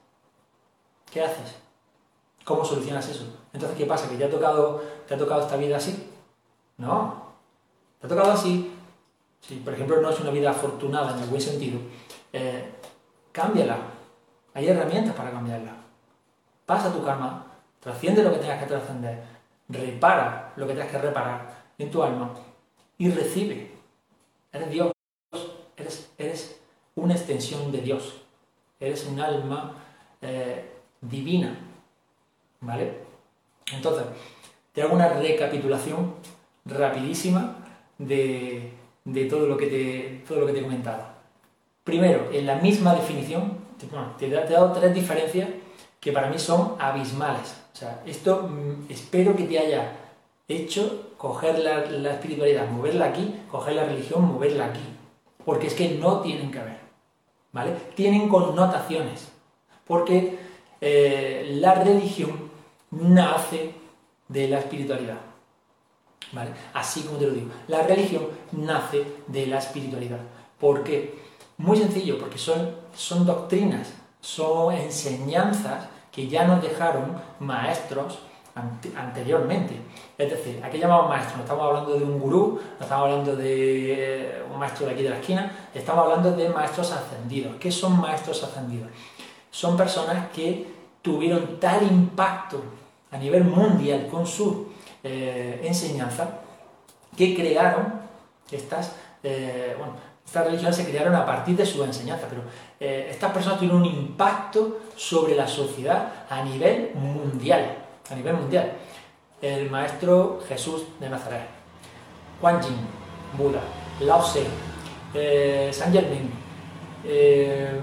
¿qué haces? ¿Cómo solucionas eso? Entonces, ¿qué pasa? ¿Que te ha tocado, te ha tocado esta vida así? No. ¿Te ha tocado así? Si, por ejemplo, no es una vida afortunada en el buen sentido, eh, cámbiala. Hay herramientas para cambiarla. Pasa tu karma, trasciende lo que tengas que trascender, repara lo que tengas que reparar en tu alma y recibe. Eres Dios, eres, eres una extensión de Dios, eres un alma eh, divina. ¿Vale? Entonces, te hago una recapitulación rapidísima de, todo, lo que te, todo lo que te he comentado. Primero, en la misma definición, te he dado tres diferencias que para mí son abismales. O sea, esto mm, espero que te haya hecho coger la, espiritualidad, moverla aquí, coger la religión, moverla aquí. Porque es que no tienen que ver. ¿Vale? Tienen connotaciones. Porque eh, la religión nace de la espiritualidad. ¿Vale? Así como te lo digo. La religión nace de la espiritualidad. ¿Por qué? Muy sencillo, porque son, son doctrinas son enseñanzas que ya nos dejaron maestros anteriormente. Es decir, ¿a qué llamamos maestro? No estamos hablando de un gurú, no estamos hablando de eh, un maestro de aquí de la esquina, estamos hablando de maestros ascendidos. ¿Qué son maestros ascendidos? Son personas que tuvieron tal impacto a nivel mundial con su eh, enseñanza que crearon estas, eh, estas religiones se crearon a partir de su enseñanza, pero eh, estas personas tuvieron un impacto sobre la sociedad a nivel mundial. A nivel mundial. El maestro Jesús de Nazaret, Juan Jin, Buda, Lao Tse, eh, San Germain, eh,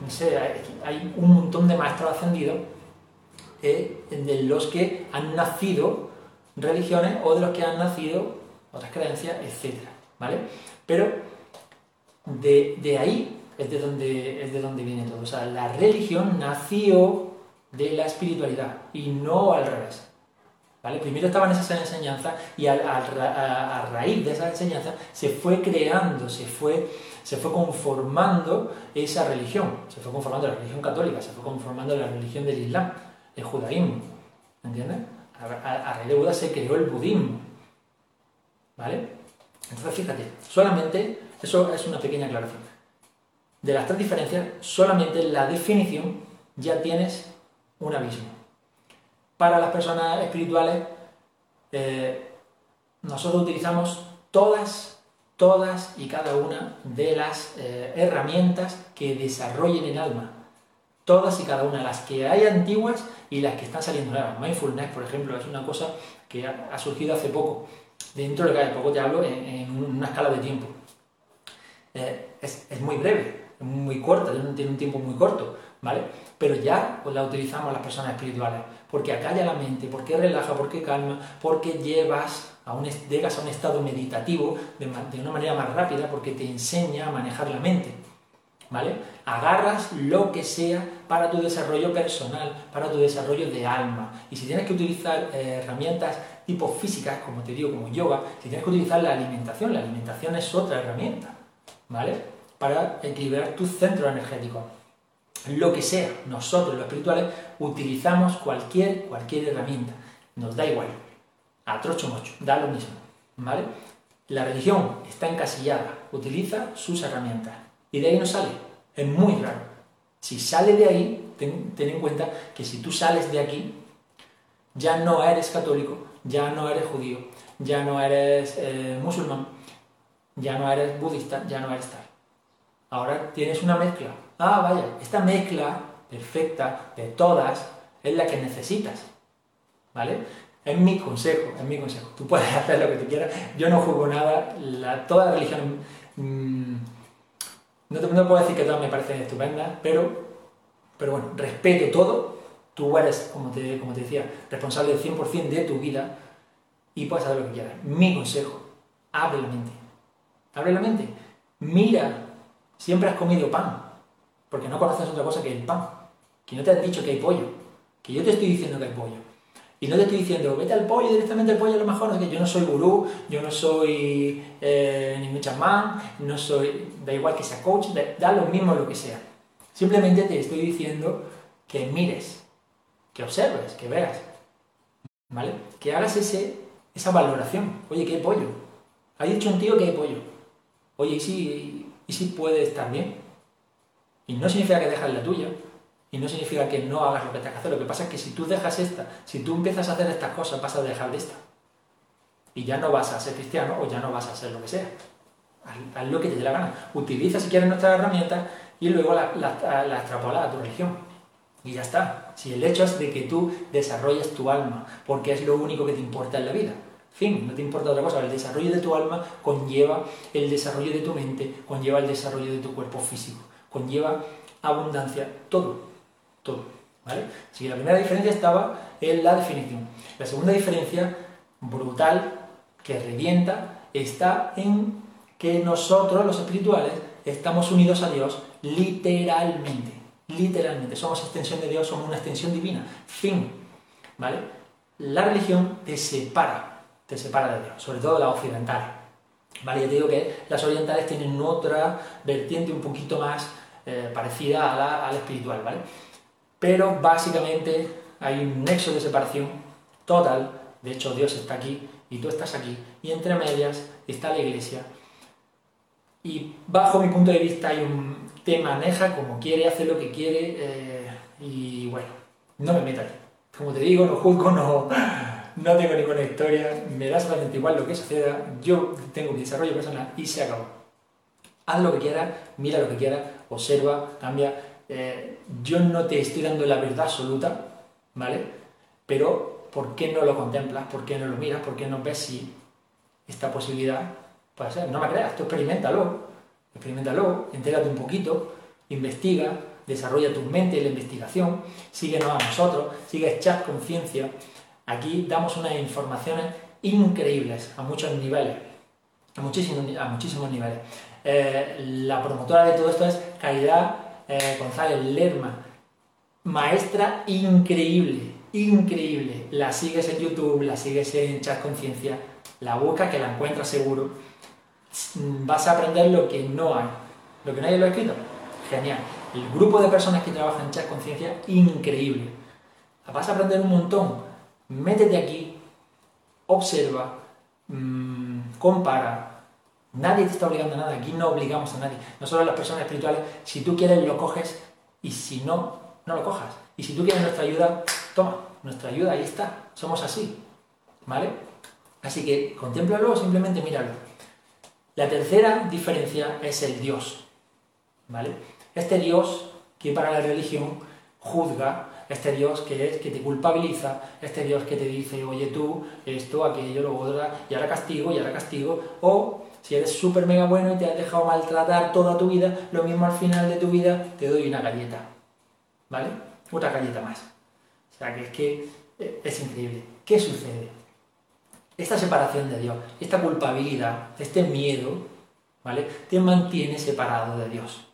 no sé, hay, un montón de maestros ascendidos de los que han nacido religiones o de los que han nacido otras creencias, etc. ¿Vale? Pero de, ahí es de, donde, es de donde viene todo. O sea, la religión nació de la espiritualidad y no al revés. ¿Vale? Primero estaban esas enseñanzas y a, raíz de esa enseñanza se fue creando, se fue, se fue conformando esa religión. Se fue conformando la religión católica, se fue conformando la religión del Islam, el judaísmo. ¿Entiendes? A, raíz de Buda se creó el budismo. ¿Vale? Entonces fíjate, solamente eso es una pequeña aclaración. De las tres diferencias, solamente la definición ya tienes un abismo. Para las personas espirituales, eh, nosotros utilizamos todas, todas y cada una de las eh, herramientas que desarrollen el alma. Todas y cada una, las que hay antiguas y las que están saliendo nuevas. Mindfulness, por ejemplo, es una cosa que ha, surgido hace poco. Dentro de que hay poco te hablo en una escala de tiempo. Eh, es, muy breve, muy corta, tiene un tiempo muy corto, ¿vale? Pero ya pues, la utilizamos las personas espirituales, porque acalla la mente, porque relaja, porque calma, porque llevas a un, llegas a un estado meditativo de, una manera más rápida, porque te enseña a manejar la mente. ¿vale? Agarras lo que sea para tu desarrollo personal, para tu desarrollo de alma. Y si tienes que utilizar eh, herramientas tipo físicas, como te digo, como yoga, si tienes que utilizar la alimentación, la alimentación es otra herramienta, ¿vale? Para equilibrar tu centro energético. Lo que sea, nosotros los espirituales utilizamos cualquier, cualquier herramienta, nos da igual, a trocho mocho, da lo mismo, ¿vale? La religión está encasillada, utiliza sus herramientas y de ahí no sale. Es muy raro. Si sale de ahí, ten, en cuenta que si tú sales de aquí, ya no eres católico, ya no eres judío, ya no eres eh, musulmán, ya no eres budista, ya no eres tal. Ahora tienes una mezcla. Ah, vaya, esta mezcla perfecta de todas es la que necesitas. ¿Vale? Es mi consejo, es mi consejo. Tú puedes hacer lo que tú quieras. Yo no juzgo nada. La, toda religión mm, no, te, puedo decir que todas me parecen estupendas, pero, pero bueno, respeto todo. Tú eres, como te, como te decía, responsable del 100% de tu vida y puedes hacer lo que quieras. Mi consejo, abre la mente. Abre la mente. Mira, siempre has comido pan, porque no conoces otra cosa que el pan. Que no te han dicho que hay pollo. Que yo te estoy diciendo que hay pollo. Y no te estoy diciendo, vete al pollo, directamente al pollo a lo mejor, que yo no soy gurú, yo no soy eh, ningún chamán, no soy, da igual que sea coach, da, lo mismo lo que sea. Simplemente te estoy diciendo que mires, que observes, que veas, ¿vale? Que hagas ese, esa valoración. Oye, ¿qué pollo? Ha dicho un tío que hay pollo. Oye, ¿y si, y si puede estar bien? Y no significa que dejas la tuya, y no significa que no hagas lo que tengas que hacer. Lo que pasa es que si tú dejas esta, si tú empiezas a hacer estas cosas, vas a dejar de esta. Y ya no vas a ser cristiano o ya no vas a ser lo que sea. Haz, lo que te dé la gana. Utiliza si quieres nuestras herramientas y luego las la, la extrapola a tu religión. Y ya está. Si el hecho es de que tú desarrolles tu alma, porque es lo único que te importa en la vida. Fin, no te importa otra cosa. El desarrollo de tu alma conlleva el desarrollo de tu mente, conlleva el desarrollo de tu cuerpo físico, conlleva abundancia, todo todo. ¿vale? Así que la primera diferencia estaba en la definición. La segunda diferencia, brutal, que revienta, está en que nosotros, los espirituales, estamos unidos a Dios literalmente. Literalmente. Somos extensión de Dios, somos una extensión divina. Fin. ¿Vale? La religión te separa, te separa de Dios, sobre todo la occidental. ¿Vale? Te digo que las orientales tienen otra vertiente un poquito más eh, parecida a la, espiritual, ¿vale? pero básicamente hay un nexo de separación total, de hecho Dios está aquí y tú estás aquí, y entre medias está la iglesia, y bajo mi punto de vista hay un te maneja como quiere, hace lo que quiere, eh, y bueno, no me meto aquí. Como te digo, no juzgo, no, no tengo ninguna historia, me da solamente igual lo que suceda, yo tengo mi desarrollo personal y se acabó. Haz lo que quieras, mira lo que quieras, observa, cambia, eh, yo no te estoy dando la verdad absoluta, ¿vale? Pero, ¿por qué no lo contemplas? ¿Por qué no lo miras? ¿Por qué no ves si esta posibilidad puede ser? No me creas, tú experimentalo, experimentalo, entérate un poquito, investiga, desarrolla tu mente en la investigación, síguenos a nosotros, sigue Chat Conciencia. Aquí damos unas informaciones increíbles a muchos niveles, a muchísimos, niveles. Eh, la promotora de todo esto es Caridad eh, González Lerma, maestra increíble, increíble. La sigues en YouTube, la sigues en Chat Conciencia, la buscas que la encuentras seguro. Vas a aprender lo que no hay, lo que nadie lo ha escrito. Genial. El grupo de personas que trabajan en Chat Conciencia, increíble. Vas a aprender un montón. Métete aquí, observa, mmm, compara, Nadie te está obligando a nada, aquí no obligamos a nadie. Nosotros las personas espirituales, si tú quieres lo coges y si no, no lo cojas. Y si tú quieres nuestra ayuda, toma, nuestra ayuda, ahí está, somos así. ¿Vale? Así que contémplalo, simplemente míralo. La tercera diferencia es el Dios. ¿Vale? Este Dios que para la religión juzga, este Dios que es que te culpabiliza, este Dios que te dice, oye tú, esto, aquello, lo otro, y ahora castigo, y ahora castigo, o si eres súper mega bueno y te has dejado maltratar toda tu vida, lo mismo al final de tu vida te doy una galleta. ¿Vale? Otra galleta más. O sea que es que eh, es increíble. ¿Qué sucede? Esta separación de Dios, esta culpabilidad, este miedo, ¿vale? Te mantiene separado de Dios.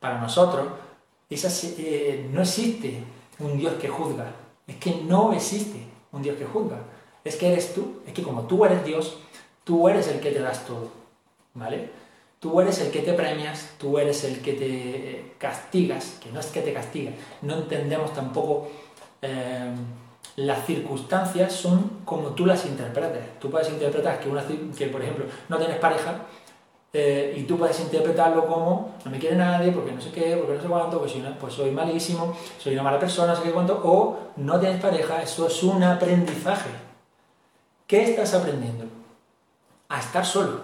para nosotros, eh, no existe un Dios que juzga. Es que no existe un Dios que juzga. Es que eres tú. Es que como tú eres Dios, tú eres el que te das todo. ¿Vale? Tú eres el que te premias, tú eres el que te castigas, que no es que te castigas. No entendemos tampoco eh, las circunstancias son como tú las interpretes. Tú puedes interpretar que, que por ejemplo, no tienes pareja eh, y tú puedes interpretarlo como no me quiere nadie, porque no sé qué, porque no sé cuánto, pues soy, pues soy malísimo, soy una mala persona, no sé qué cuánto, o no tienes pareja, eso es un aprendizaje. ¿Qué estás aprendiendo? A estar solo,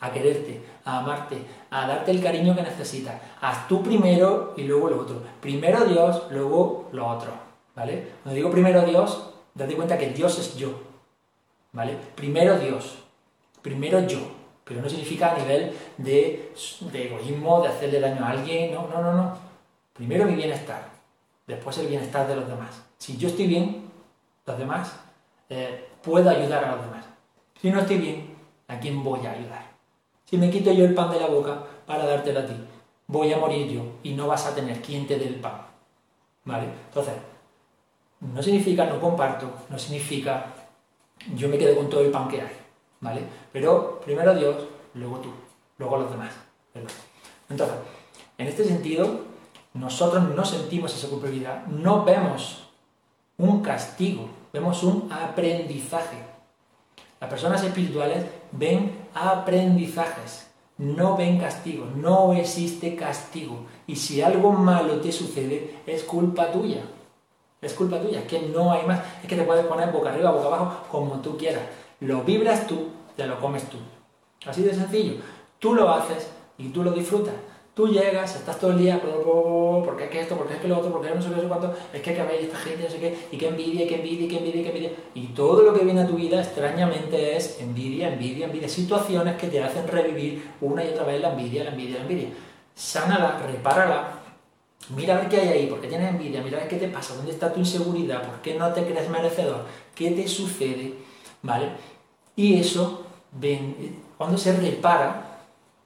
a quererte, a amarte, a darte el cariño que necesitas. Haz tú primero y luego lo otro. Primero Dios, luego lo otro. ¿Vale? Cuando digo primero Dios, date cuenta que Dios es yo. ¿Vale? Primero Dios. Primero yo pero no significa a nivel de, egoísmo, de hacerle daño a alguien, no, no, no, no. Primero mi bienestar, después el bienestar de los demás. Si yo estoy bien, los demás, eh, puedo ayudar a los demás. Si no estoy bien, ¿a quién voy a ayudar? Si me quito yo el pan de la boca para dártelo a ti, voy a morir yo y no vas a tener quien te dé el pan. ¿Vale? Entonces, no significa no comparto, no significa yo me quedo con todo el pan que hay. ¿Vale? Pero primero Dios, luego tú, luego los demás. Entonces, en este sentido, nosotros no sentimos esa culpabilidad, no vemos un castigo, vemos un aprendizaje. Las personas espirituales ven aprendizajes, no ven castigo, no existe castigo. Y si algo malo te sucede, es culpa tuya. Es culpa tuya, es que no hay más, es que te puedes poner boca arriba, boca abajo, como tú quieras. Lo vibras tú, te lo comes tú. Así de sencillo. Tú lo haces y tú lo disfrutas. Tú llegas, estás todo el día, porque es que esto, porque es que lo otro, porque no sé qué, cuánto, es que acabéis esta gente, no sé qué, y que envidia, y que envidia, y que envidia, y que envidia. Y todo lo que viene a tu vida, extrañamente, es envidia, envidia, envidia. Situaciones que te hacen revivir una y otra vez la envidia, la envidia, la envidia. Sánala, repárala, mira a ver qué hay ahí, por qué tienes envidia, mira a ver qué te pasa, dónde está tu inseguridad, por qué no te crees merecedor, qué te sucede, ¿vale? Y eso cuando se repara,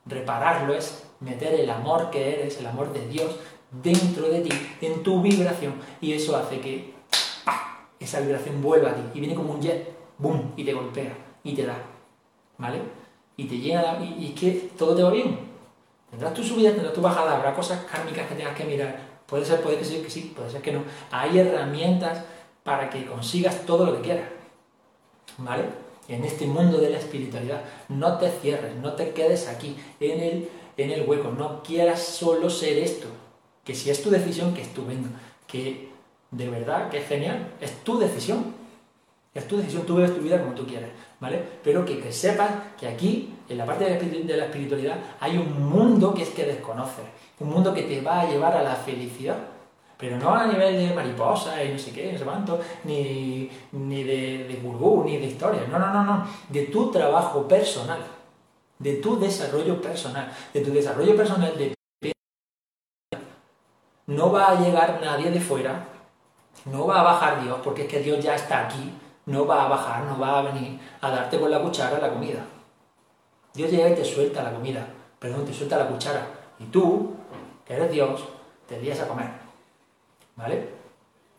repararlo es meter el amor que eres, el amor de Dios, dentro de ti, en tu vibración, y eso hace que esa vibración vuelva a ti, y viene como un jet, boom, y te golpea, y te da, ¿vale? Y te llena, y, y es que todo te va bien. Tendrás tu subida, tendrás tu bajada, habrá cosas kármicas que tengas que mirar, puede ser, puede ser que sí, puede ser que no. Hay herramientas para que consigas todo lo que quieras, ¿vale? en este mundo de la espiritualidad. No te cierres, no te quedes aquí en el, en el hueco, no quieras solo ser esto. Que si es tu decisión, que estupendo. Que de verdad, que es genial, es tu decisión. Es tu decisión, tú vives tu vida como tú quieres, ¿vale? Pero que, que sepas que aquí, en la parte de la espiritualidad, hay un mundo que es que desconoces, un mundo que te va a llevar a la felicidad pero no a nivel de mariposa y no sé qué, no sé cuánto, ni, ni de, de ni de historia. No, no, no, no. De tu trabajo personal. De tu desarrollo personal. De tu desarrollo personal de no va a llegar nadie de fuera, no va a bajar Dios, porque es que Dios ya está aquí, no va a bajar, no va a venir a darte con la cuchara la comida. Dios llega y te suelta la comida, perdón, te suelta la cuchara. Y tú, que eres Dios, te días a comer. ¿Vale?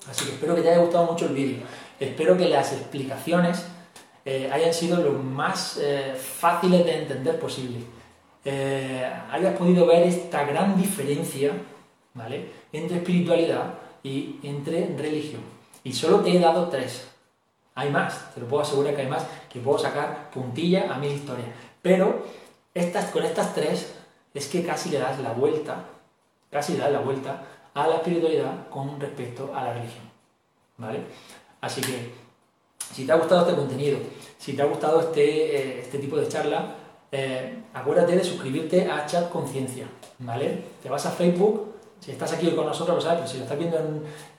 Así que espero que te haya gustado mucho el vídeo. Espero que las explicaciones eh, hayan sido lo más eh, fáciles de entender posible. Eh, hayas podido ver esta gran diferencia, ¿vale? Entre espiritualidad y entre religión. Y solo te he dado tres. Hay más, te lo puedo asegurar que hay más, que puedo sacar puntilla a mi historia. Pero estas, con estas tres es que casi le das la vuelta, casi le das la vuelta a la espiritualidad con respecto a la religión. ¿Vale? Así que, si te ha gustado este contenido, si te ha gustado este, eh, este tipo de charla, eh, acuérdate de suscribirte a Chat Conciencia, ¿vale? Te vas a Facebook, si estás aquí con nosotros, lo sabes, pero si lo estás viendo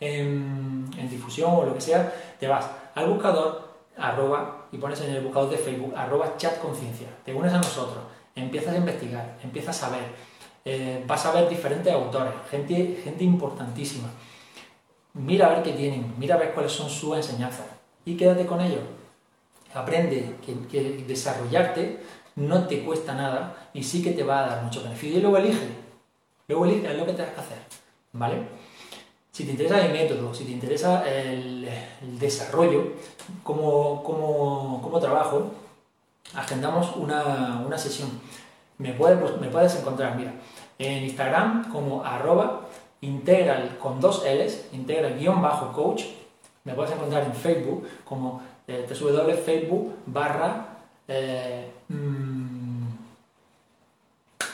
en, en, difusión o lo que sea, te vas al buscador, arroba, y pones en el buscador de Facebook, arroba Chat Conciencia, te unes a nosotros, empiezas a investigar, empiezas a ver, eh, vas a ver diferentes autores, gente, gente importantísima. Mira a ver qué tienen, mira a ver cuáles son sus enseñanzas y quédate con ellos. Aprende que, desarrollarte no te cuesta nada y sí que te va a dar mucho beneficio. Y luego elige, Luego es lo que tienes que hacer, ¿vale? Si te interesa el método, si te interesa el, desarrollo, como, como, trabajo, agendamos una, sesión. Me puedes, pues, me puedes encontrar, mira, en Instagram como arroba integral con dos L's, integral guion bajo coach. Me puedes encontrar en Facebook como eh, www.facebook barra eh, mm,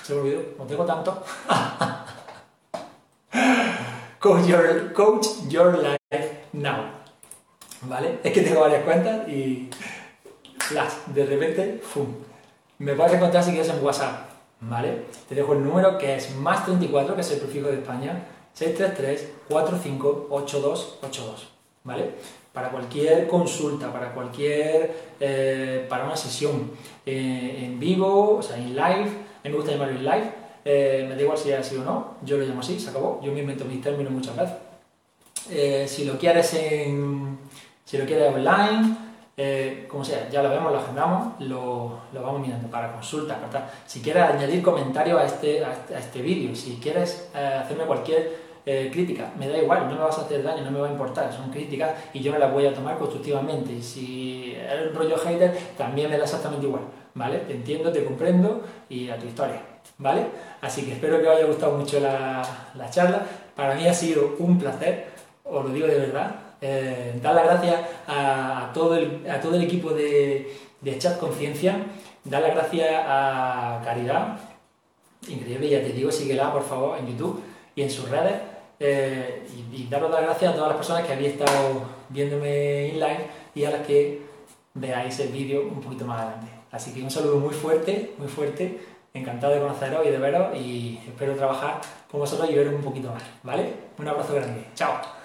se me olvidó, no tengo tanto. coach, your, coach Your Life Now. ¿Vale? Es que tengo varias cuentas y de repente, ¡fum! Me puedes encontrar si quieres en WhatsApp. ¿Vale? Te dejo el número que es más 34, que es el prefijo de España, 633 458282. ¿Vale? Para cualquier consulta, para cualquier. Eh, para una sesión eh, en vivo, o sea, en live me gusta llamarlo in live, eh, me da igual si es así o no, yo lo llamo así, se acabó, yo me invento mis términos muchas veces. Si lo quieres en, si lo quieres online, eh, como sea, ya lo vemos, lo agendamos, lo, lo vamos mirando para consultas, para Si quieres añadir comentarios a este, a este, vídeo, si quieres hacerme cualquier crítica, me da igual, no me vas a hacer daño, no me va a importar, son críticas y yo me las voy a tomar constructivamente. Si eres un rollo hater, también me da exactamente igual. ¿vale? Te entiendo, te comprendo y a tu historia, ¿vale? Así que espero que os haya gustado mucho la, charla. Para mí ha sido un placer, os lo digo de verdad. Eh, dar las gracias a, todo el, a todo el equipo de, Chat Conciencia, dar las gracias a Caridad, increíble, ya te digo, síguela por favor en YouTube y en sus redes. Eh, y, y, daros las gracias a todas las personas que habéis estado viéndome en live y a las que veáis el vídeo un poquito más adelante. Así que un saludo muy fuerte, muy fuerte, encantado de conoceros y de veros y espero trabajar con vosotros y veros un poquito más, ¿vale? Un abrazo grande, chao.